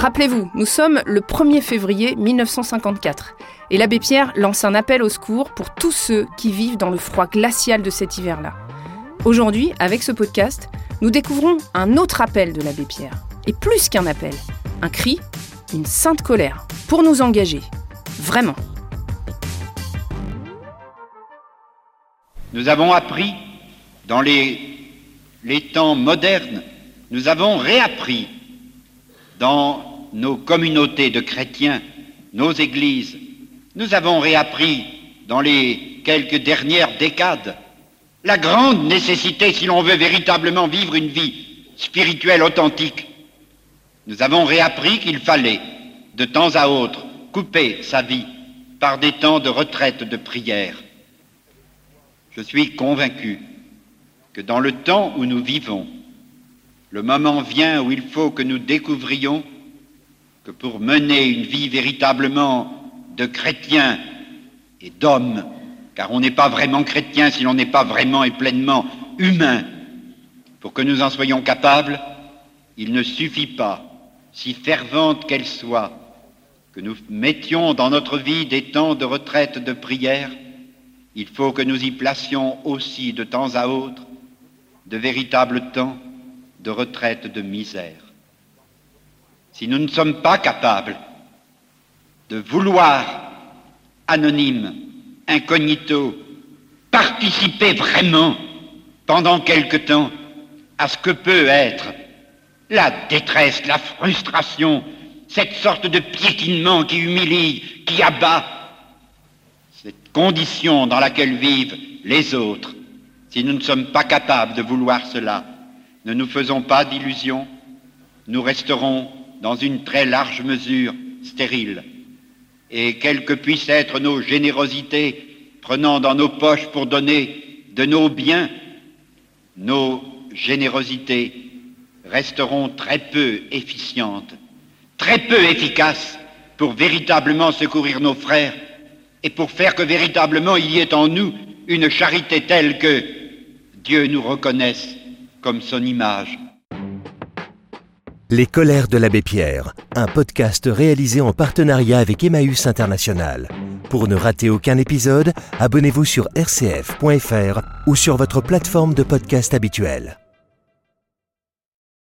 Rappelez-vous, nous sommes le 1er février 1954 et l'abbé Pierre lance un appel au secours pour tous ceux qui vivent dans le froid glacial de cet hiver-là. Aujourd'hui, avec ce podcast, nous découvrons un autre appel de l'abbé Pierre. Et plus qu'un appel, un cri, une sainte colère, pour nous engager. Vraiment. Nous avons appris, dans les, temps modernes, nous avons réappris dans nos communautés de chrétiens, nos églises, nous avons réappris dans les quelques dernières décades la grande nécessité, si l'on veut véritablement vivre une vie spirituelle authentique, nous avons réappris qu'il fallait, de temps à autre, couper sa vie par des temps de retraite de prière. Je suis convaincu que dans le temps où nous vivons, le moment vient où il faut que nous découvrions que pour mener une vie véritablement de chrétien et d'homme, car on n'est pas vraiment chrétien si l'on n'est pas vraiment et pleinement humain, pour que nous en soyons capables, il ne suffit pas, si fervente qu'elle soit, que nous mettions dans notre vie des temps de retraite de prière, il faut que nous y placions aussi de temps à autre de véritables temps de retraite de misère. Si nous ne sommes pas capables de vouloir, anonyme, incognito, participer vraiment pendant quelque temps à ce que peut être la détresse, la frustration, cette sorte de piétinement qui humilie, qui abat, cette condition dans laquelle vivent les autres, si nous ne sommes pas capables de vouloir cela, ne nous faisons pas d'illusions, nous resterons dans une très large mesure stériles. Et quelles que puissent être nos générosités, prenant dans nos poches pour donner de nos biens, nos générosités resteront très peu efficientes, très peu efficaces pour véritablement secourir nos frères et pour faire que véritablement il y ait en nous une charité telle que Dieu nous reconnaisse comme son image. Les colères de l'abbé Pierre, un podcast réalisé en partenariat avec Emmaüs International. Pour ne rater aucun épisode, abonnez-vous sur rcf.fr ou sur votre plateforme de podcast habituelle.